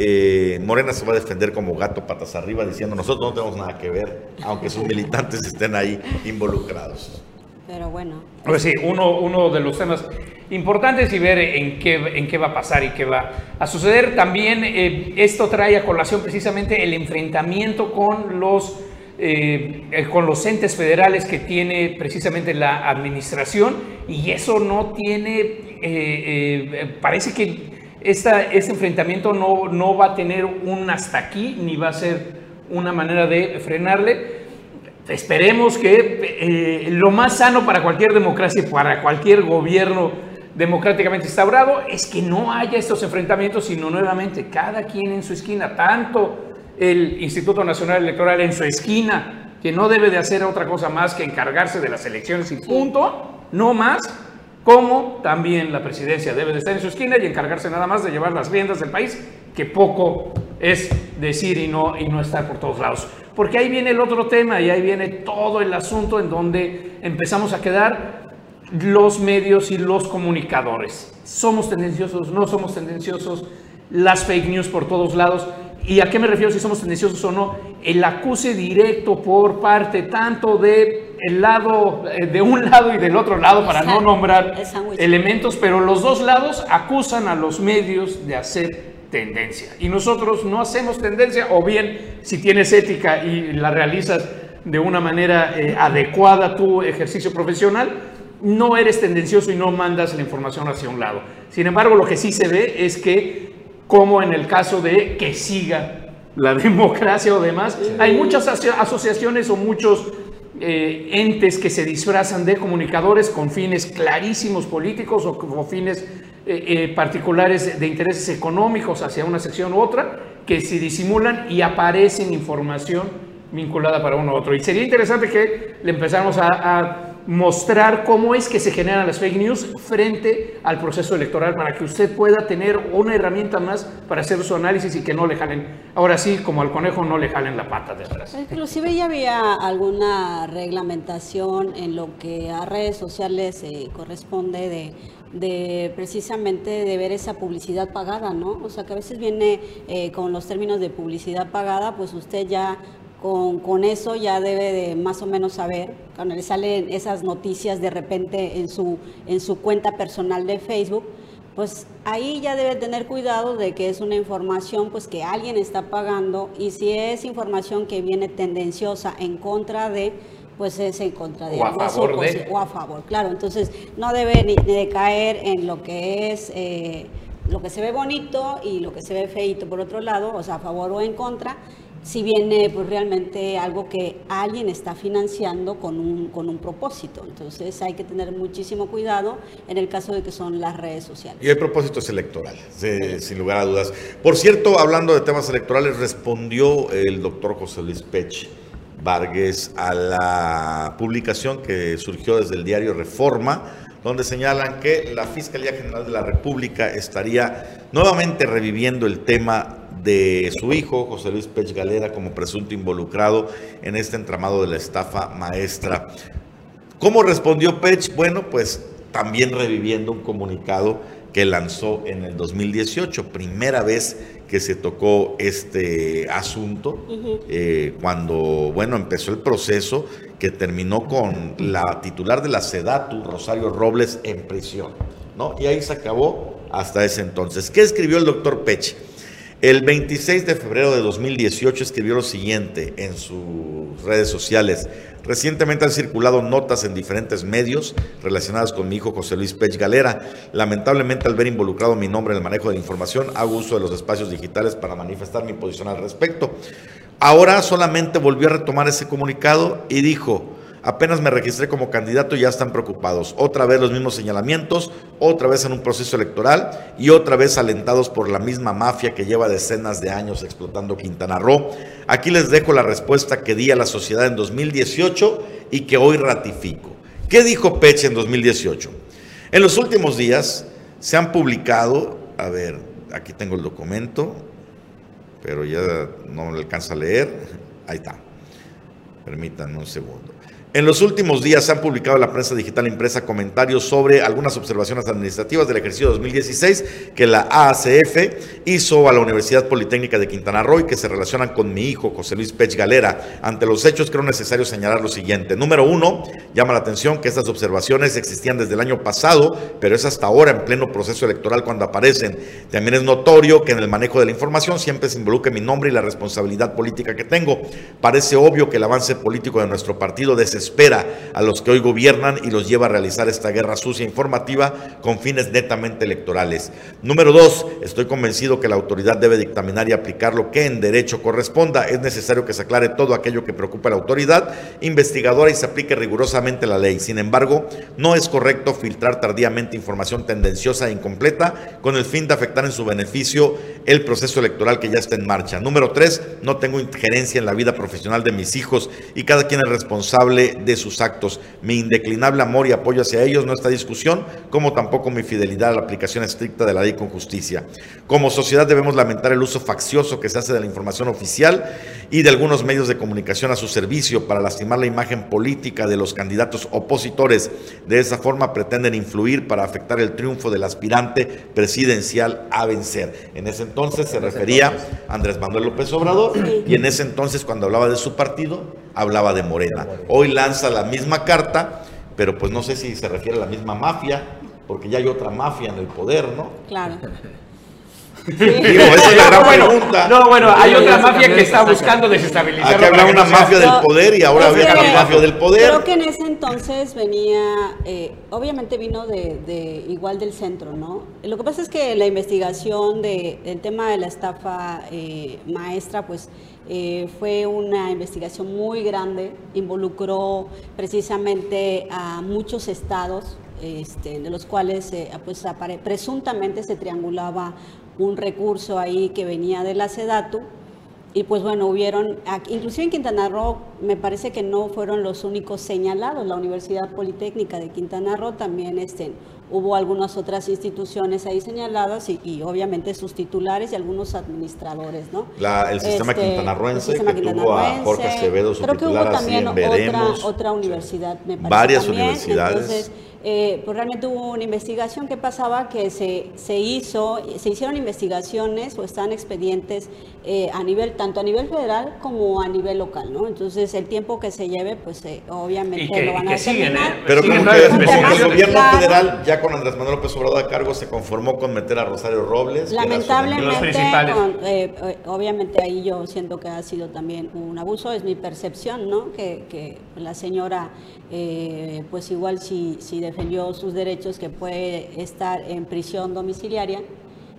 Eh, Morena se va a defender como gato patas arriba diciendo nosotros no tenemos nada que ver, aunque sus militantes estén ahí involucrados. Pero bueno. Pues sí, uno, uno de los temas importantes y ver en qué, en qué va a pasar y qué va a suceder. También eh, esto trae a colación precisamente el enfrentamiento con los, eh, eh, con los entes federales que tiene precisamente la administración y eso no tiene, eh, eh, parece que esta, este enfrentamiento no, no va a tener un hasta aquí ni va a ser una manera de frenarle. Esperemos que eh, lo más sano para cualquier democracia y para cualquier gobierno democráticamente instaurado es que no haya estos enfrentamientos, sino nuevamente cada quien en su esquina, tanto el Instituto Nacional Electoral en su esquina, que no debe de hacer otra cosa más que encargarse de las elecciones y punto, no más, como también la presidencia debe de estar en su esquina y encargarse nada más de llevar las riendas del país, que poco es decir y no, y no estar por todos lados. Porque ahí viene el otro tema y ahí viene todo el asunto en donde empezamos a quedar los medios y los comunicadores. Somos tendenciosos, no somos tendenciosos, las fake news por todos lados. ¿Y a qué me refiero si somos tendenciosos o no? El acuse directo por parte tanto de el lado, eh, de un lado y del otro lado, para no nombrar elementos, pero los dos lados acusan a los medios de hacer tendencia. Y nosotros no hacemos tendencia, o bien si tienes ética y la realizas de una manera eh, adecuada a tu ejercicio profesional, no eres tendencioso y no mandas la información hacia un lado. Sin embargo, lo que sí se ve es que, como en el caso de que siga la democracia o demás. Hay muchas aso- asociaciones o muchos eh, entes que se disfrazan de comunicadores con fines clarísimos políticos o con fines eh, eh, particulares de intereses económicos hacia una sección u otra, que se disimulan y aparecen información vinculada para uno u otro. Y sería interesante que le empezáramos a, a mostrar cómo es que se generan las fake news frente al proceso electoral para que usted pueda tener una herramienta más para hacer su análisis y que no le jalen, ahora sí, como al conejo, no le jalen la pata de atrás. Inclusive ya había alguna reglamentación en lo que a redes sociales eh, corresponde de, de precisamente de ver esa publicidad pagada, ¿no? O sea que a veces viene eh, con los términos de publicidad pagada, pues usted ya con, con eso ya debe de más o menos saber, cuando le salen esas noticias de repente en su, en su cuenta personal de Facebook, pues ahí ya debe tener cuidado de que es una información pues que alguien está pagando y si es información que viene tendenciosa en contra de pues es en contra de O a favor de. o a favor, claro. Entonces no debe ni, ni de caer en lo que es eh, lo que se ve bonito y lo que se ve feito por otro lado, o sea, a favor o en contra, si viene pues realmente algo que alguien está financiando con un, con un propósito. Entonces hay que tener muchísimo cuidado en el caso de que son las redes sociales. Y el propósito es electoral, sin lugar a dudas. Por cierto, hablando de temas electorales, respondió el doctor José Luis Pech Vargas a la publicación que surgió desde el diario Reforma, donde señalan que la Fiscalía General de la República estaría nuevamente reviviendo el tema de su hijo, José Luis Pech Galera, como presunto involucrado en este entramado de la estafa maestra. ¿Cómo respondió Pech? Bueno, pues también reviviendo un comunicado que lanzó en el 2018, primera vez que se tocó este asunto, eh, cuando, bueno, empezó el proceso que terminó con la titular de la SEDATU, Rosario Robles, en prisión, ¿no? Y ahí se acabó hasta ese entonces. ¿Qué escribió el doctor Pech? El 26 de febrero de 2018 escribió lo siguiente en sus redes sociales. Recientemente han circulado notas en diferentes medios relacionadas con mi hijo José Luis Pech Galera. Lamentablemente al ver involucrado mi nombre en el manejo de información, hago uso de los espacios digitales para manifestar mi posición al respecto. Ahora solamente volvió a retomar ese comunicado y dijo, Apenas me registré como candidato y ya están preocupados. Otra vez los mismos señalamientos, otra vez en un proceso electoral y otra vez alentados por la misma mafia que lleva decenas de años explotando Quintana Roo. Aquí les dejo la respuesta que di a la sociedad en 2018 y que hoy ratifico. ¿Qué dijo Peche en 2018? En los últimos días se han publicado, a ver, aquí tengo el documento, pero ya no le alcanza a leer. Ahí está. Permítanme un segundo. En los últimos días se han publicado en la prensa digital impresa comentarios sobre algunas observaciones administrativas del ejercicio 2016 que la AACF hizo a la Universidad Politécnica de Quintana Roo y que se relacionan con mi hijo José Luis Pech Galera. Ante los hechos creo necesario señalar lo siguiente. Número uno, llama la atención que estas observaciones existían desde el año pasado, pero es hasta ahora en pleno proceso electoral cuando aparecen. También es notorio que en el manejo de la información siempre se involucre mi nombre y la responsabilidad política que tengo. Parece obvio que el avance político de nuestro partido desespera a los que hoy gobiernan y los lleva a realizar esta guerra sucia informativa con fines netamente electorales. Número dos, estoy convencido que la autoridad debe dictaminar y aplicar lo que en derecho corresponda. Es necesario que se aclare todo aquello que preocupa a la autoridad investigadora y se aplique rigurosamente la ley. Sin embargo, no es correcto filtrar tardíamente información tendenciosa e incompleta con el fin de afectar en su beneficio el proceso electoral que ya está en marcha. Número tres, no tengo injerencia en la vida profesional de mis hijos y cada quien es responsable de sus actos. Mi indeclinable amor y apoyo hacia ellos no está en discusión, como tampoco mi fidelidad a la aplicación estricta de la ley con justicia. Como sociedad debemos lamentar el uso faccioso que se hace de la información oficial y de algunos medios de comunicación a su servicio para lastimar la imagen política de los candidatos opositores. De esa forma pretenden influir para afectar el triunfo del aspirante presidencial a vencer. En ese entonces se refería a Andrés Manuel López Obrador y en ese entonces cuando hablaba de su partido hablaba de Morena. Hoy lanza la misma carta, pero pues no sé si se refiere a la misma mafia, porque ya hay otra mafia en el poder, ¿no? Claro. Digo, esa es la gran bueno, pregunta. No, bueno, hay otra mafia que está buscando desestabilizar. Aquí había una mafia del poder y ahora había una mafia del poder. Creo que en ese entonces venía, eh, obviamente vino de, de igual del centro, ¿no? Lo que pasa es que la investigación de- del tema de la estafa eh, maestra, pues eh, fue una investigación muy grande, involucró precisamente a muchos estados, este, de los cuales eh, pues presuntamente se triangulaba un recurso ahí que venía de la SEDATU y pues bueno, hubieron, inclusive en Quintana Roo, me parece que no fueron los únicos señalados. La Universidad Politécnica de Quintana Roo también este, hubo algunas otras instituciones ahí señaladas y, y obviamente sus titulares y algunos administradores, ¿no? La- el sistema Este, el sistema que tuvo a. Jorge Acevedo, su Creo que hubo titular, así también en Veremos. otra, otra universidad, me parece. Varias también. universidades. Entonces, eh, pues realmente hubo una investigación que pasaba que se, se hizo, se hicieron investigaciones o están expedientes eh, a nivel, tanto a nivel federal como a nivel local, ¿no? Entonces el tiempo que se lleve, pues eh, obviamente Y que, lo y van a que siguen, determinar. ¿eh? Pero como que el gobierno Claro. federal, ya con Andrés Manuel López Obrador a cargo, se conformó con meter a Rosario Robles. Lamentablemente, principales. con- eh, eh, obviamente ahí yo siento que ha sido también un abuso, es mi percepción, ¿no? Que, que la señora, eh, pues igual si, si defendió sus derechos, que puede estar en prisión domiciliaria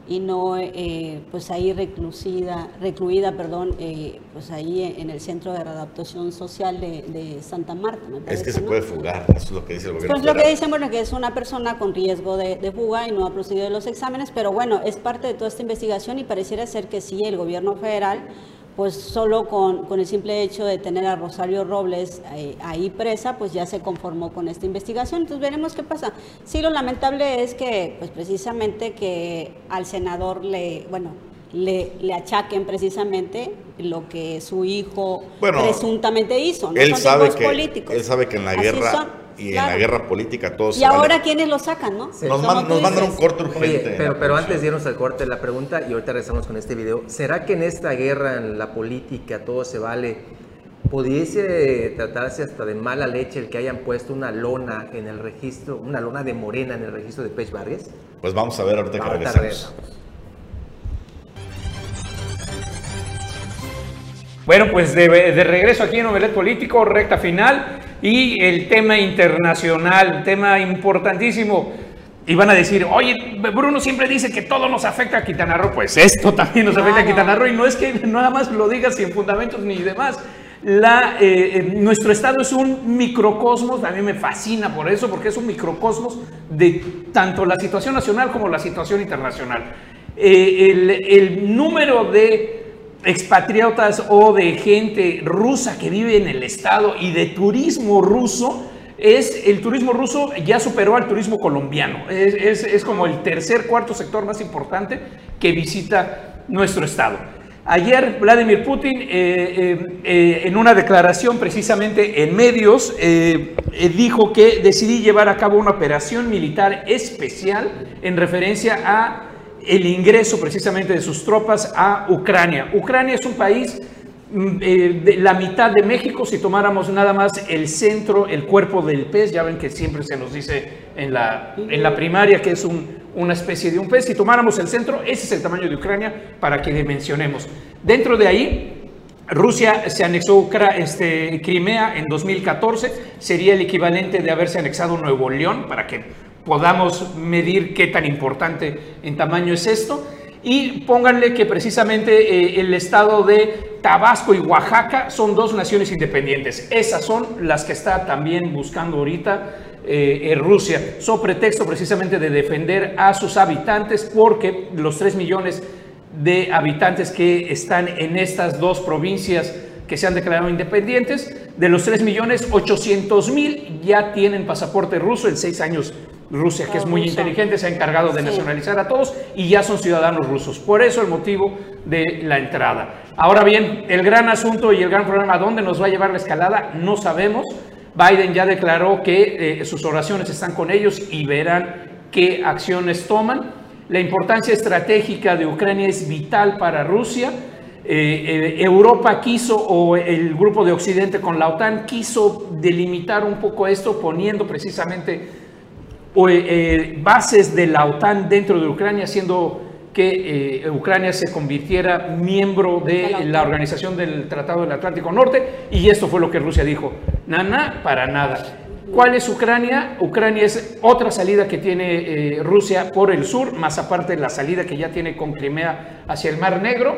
y no, eh, pues ahí reclusida, recluida, perdón, eh, pues ahí en el Centro de Readaptación Social de, de Santa Marta. me Es que se ¿no? puede fugar, eso es lo que dice el gobierno Pues lo que dicen, bueno, que es una persona con riesgo de, de fuga y no ha procedido de los exámenes, pero bueno, es parte de toda esta investigación y pareciera ser que sí, el gobierno federal, pues solo con, con el simple hecho de tener a Rosario Robles eh, ahí presa, pues ya se conformó con esta investigación. Entonces veremos qué pasa. Sí, lo lamentable es que, pues precisamente que al senador le, bueno, le, le achaquen precisamente lo que su hijo Bueno, presuntamente hizo. ¿no? Él Son sabe, que, políticos. él sabe que en la Así guerra son, y en la guerra política todos Y se ahora quiénes lo sacan, ¿no? Nos, man- mandan un corte urgente. Oye, pero, pero antes de irnos al corte la pregunta y ahorita regresamos con este video, ¿será que en esta guerra, en la política, todo se vale? ¿Pudiese tratarse hasta de mala leche el que hayan puesto una lona en el registro, una lona de morena en el registro de Pech Vargas? Pues vamos a ver ahorita que Ahorita regresemos. regresamos. Bueno, pues de, de regreso aquí en Omelet Político, recta final y el tema internacional, tema importantísimo. Y van a decir, oye, Bruno siempre dice que todo nos afecta a Quintana Roo. Pues esto también nos afecta a. Quintana Roo y no es que nada más lo digas sin fundamentos ni demás. La, eh, eh, nuestro estado es un microcosmos, a mí me fascina por eso, porque es un microcosmos de tanto la situación nacional como la situación internacional. Eh, el, el número de expatriotas o de gente rusa que vive en el estado y de turismo ruso, es el turismo ruso ya superó al turismo colombiano. Es, es- como el tercer, cuarto sector más importante que visita nuestro estado. Ayer Vladimir Putin, eh, eh, eh, en una declaración precisamente en medios, dijo que decidí llevar a cabo una operación militar especial en referencia a el ingreso precisamente de sus tropas a Ucrania. Ucrania es un país mm, eh, de la mitad de México, si tomáramos nada más el centro, el cuerpo del pez, ya ven que siempre se nos dice en la, en la primaria que es un- una especie de un pez, si tomáramos el centro, ese es el tamaño de Ucrania para que dimensionemos. Dentro de ahí, Rusia se anexó este, Crimea en 2014, sería el equivalente de haberse anexado Nuevo León, para que podamos medir qué tan importante en tamaño es esto. Y pónganle que precisamente eh, el estado de Tabasco y Oaxaca son dos naciones independientes. Esas son las que está también buscando ahorita eh, eh, Rusia, so pretexto precisamente de defender a sus habitantes, porque los 3 millones de habitantes que están en estas dos provincias que se han declarado independientes, de los 3 millones 800 mil ya tienen pasaporte ruso en 6 años. Rusia, que es muy inteligente, se ha encargado de nacionalizar a todos y ya son ciudadanos rusos. Por eso el motivo de la entrada. Ahora bien, el gran asunto y el gran problema, ¿a dónde nos va a llevar la escalada? No sabemos. Biden ya declaró que eh, sus oraciones están con ellos y verán qué acciones toman. La importancia estratégica de Ucrania es vital para Rusia. Eh, eh, Europa quiso, o el grupo de Occidente con la OTAN, quiso delimitar un poco esto poniendo precisamente eh, bases de la OTAN dentro de Ucrania, haciendo que eh, Ucrania se convirtiera miembro de la organización del Tratado del Atlántico Norte y esto fue lo que Rusia dijo, nada, para nada. ¿Cuál es Ucrania? Ucrania es otra salida que tiene eh, Rusia por el sur, más aparte de la salida que ya tiene con Crimea hacia el Mar Negro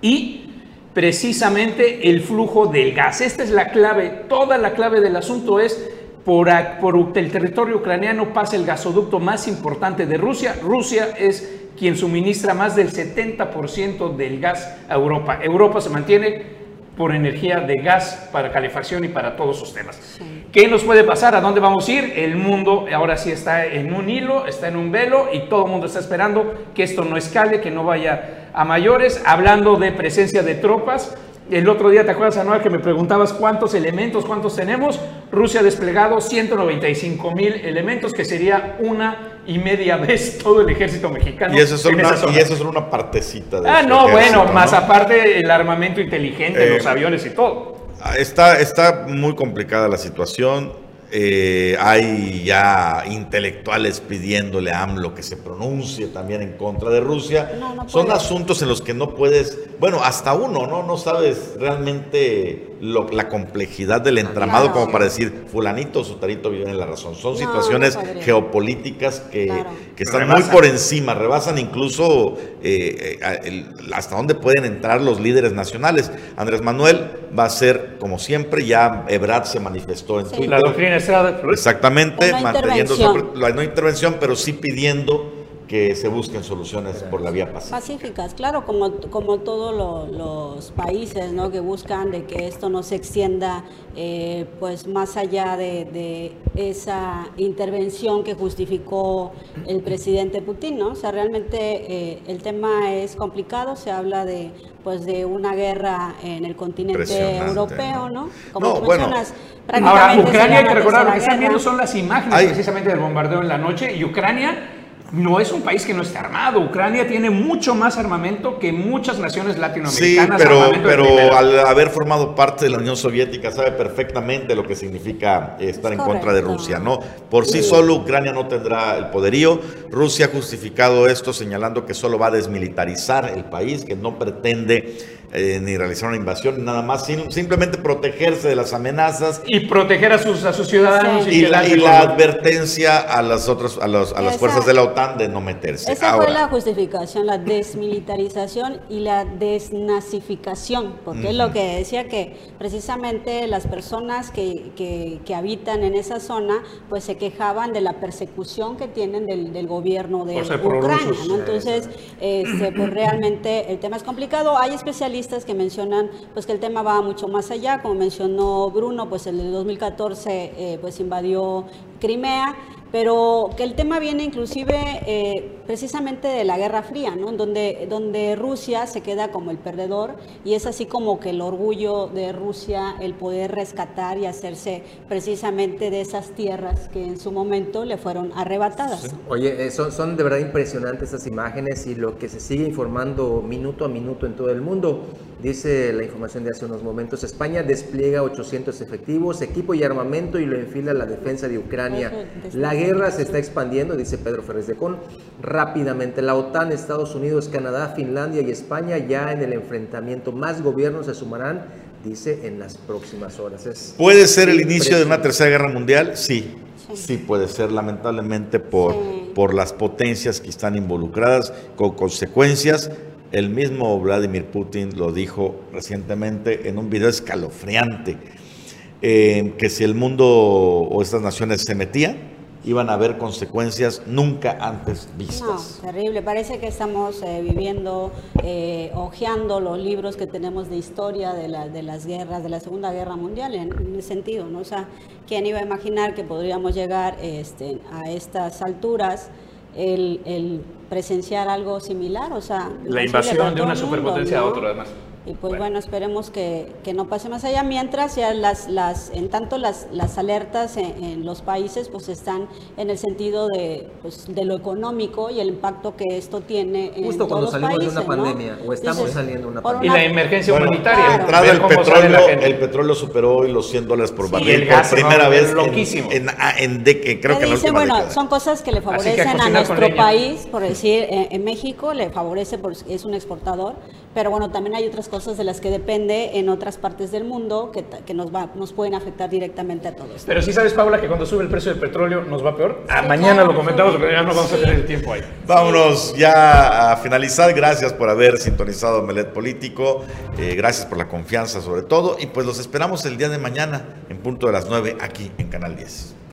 y precisamente el flujo del gas. Esta es la clave, toda la clave del asunto es por, por el territorio ucraniano pasa el gasoducto más importante de Rusia. Rusia es quien suministra más del 70% del gas a Europa. Europa se mantiene por energía de gas para calefacción y para todos sus temas. ¿Qué nos puede pasar? ¿A dónde vamos a ir? El mundo ahora sí está en un hilo, está en un velo y todo el mundo está esperando que esto no escale, que no vaya a mayores. Hablando de presencia de tropas, el otro día, ¿te acuerdas, Anual, que me preguntabas cuántos elementos, cuántos tenemos? Rusia ha desplegado 195 mil elementos, que sería una y media vez todo el ejército mexicano. Y eso es, una, y eso es una partecita de Ah, no, bueno, más aparte el armamento inteligente, los eh, aviones y todo. Está, está muy complicada la situación. Eh, hay ya intelectuales pidiéndole a AMLO que se pronuncie también en contra de Rusia. Son asuntos en los que no puedes, bueno, hasta uno, ¿no? No sabes realmente la complejidad del entramado como para decir, fulanito o sutarito viven en la razón. Son situaciones geopolíticas que, están muy por encima, rebasan incluso eh, eh, hasta dónde pueden entrar los líderes nacionales. Andrés Manuel va a ser, como siempre, ya Ebrard se manifestó en Twitter. La doctrina. Exactamente, manteniendo la no intervención, pero sí pidiendo que se busquen soluciones por la vía pacífica. Pacíficas, claro, como, como todos los países ¿no? que buscan de que esto no se extienda eh, pues más allá de, esa intervención que justificó el presidente Putin, ¿no? O sea, realmente eh, el tema es complicado, se habla de pues de una guerra en el continente europeo, ¿no? Como no, bueno. Ahora, Ucrania, hay que recordar, lo que están viendo son las imágenes precisamente del bombardeo en la noche y Ucrania no es un país que no esté armado. Ucrania tiene mucho más armamento que muchas naciones latinoamericanas. Sí, pero, pero al haber formado parte de la Unión Soviética sabe perfectamente lo que significa estar en contra de Rusia, ¿no? Por sí solo Ucrania no tendrá el poderío. Rusia ha justificado esto señalando que solo va a desmilitarizar el país, que no pretende eh, ni realizar una invasión, ni nada más, simplemente protegerse de las amenazas. Y proteger a sus, a sus ciudadanos. Y, la, advertencia a las, otras, a, los, a las fuerzas de la OTAN de no meterse. Esa fue la justificación, la desmilitarización y la desnazificación, porque es lo que decía que precisamente las personas que, que, habitan en esa zona pues se quejaban de la persecución que tienen del, del gobierno de Ucrania. ¿no? Entonces, este, pues realmente el tema es complicado. Hay especialistas que mencionan pues que el tema va mucho más allá, como mencionó Bruno, pues el de 2014 eh, pues invadió Crimea pero que el tema viene inclusive eh, precisamente de la Guerra Fría, ¿no? donde, donde Rusia se queda como el perdedor y es así como que el orgullo de Rusia el poder rescatar y hacerse precisamente de esas tierras que en su momento le fueron arrebatadas. Oye, eh, son, son de verdad impresionantes esas imágenes y lo que se sigue informando minuto a minuto en todo el mundo. Dice la información de hace unos momentos, España despliega 800 efectivos, equipo y armamento y lo enfila a la defensa de Ucrania. La guerra se está expandiendo, dice Pedro Ferrez de Con, rápidamente. La OTAN, Estados Unidos, Canadá, Finlandia y España ya en el enfrentamiento. Más gobiernos se sumarán, dice, en las próximas horas. ¿Puede ser el inicio de una tercera guerra mundial? Sí, sí puede ser, lamentablemente por, por las potencias que están involucradas, con consecuencias. El mismo Vladimir Putin lo dijo recientemente en un video escalofriante, eh, que si el mundo o estas naciones se metían, iban a haber consecuencias nunca antes vistas. Terrible. Parece que estamos eh, viviendo, eh, ojeando los libros que tenemos de historia de, la, de las guerras, de la Segunda Guerra Mundial, en, ese sentido, ¿no? O sea, ¿quién iba a imaginar que podríamos llegar este, a estas alturas? El, presenciar algo similar, o sea... La invasión de una superpotencia a otra, además. Y pues bueno, esperemos que, que no pase más allá. Mientras ya las, las en tanto las, las alertas en, en los países pues están en el sentido de, pues, de lo económico y el impacto que esto tiene en Justo cuando salimos de una ¿no? pandemia, o estamos Dices, saliendo de una por Y pandemia. la emergencia Bueno, humanitaria. claro. entrada sale petróleo, el petróleo superó hoy los 100 dólares por Sí, barril el por primera vez en, loquísimo. en, ah, en de- que creo que en la dice, última bueno, década. son cosas que le Así que a favorecen a, nuestro país, por decir, en, en México le favorece porque es un exportador, pero bueno, también hay otras cosas de las que depende en otras partes del mundo que, ta- que nos, va, nos pueden afectar directamente a todos. Pero sí sabes, Paula, que cuando sube el precio del petróleo nos va peor. Ah, mañana claro, lo comentamos porque ya no vamos a tener el tiempo ahí. Vámonos ya a finalizar. Gracias por haber sintonizado Melet Político. Eh, gracias por la confianza sobre todo. Y pues los esperamos el día de mañana en punto de las 9 aquí en Canal 10.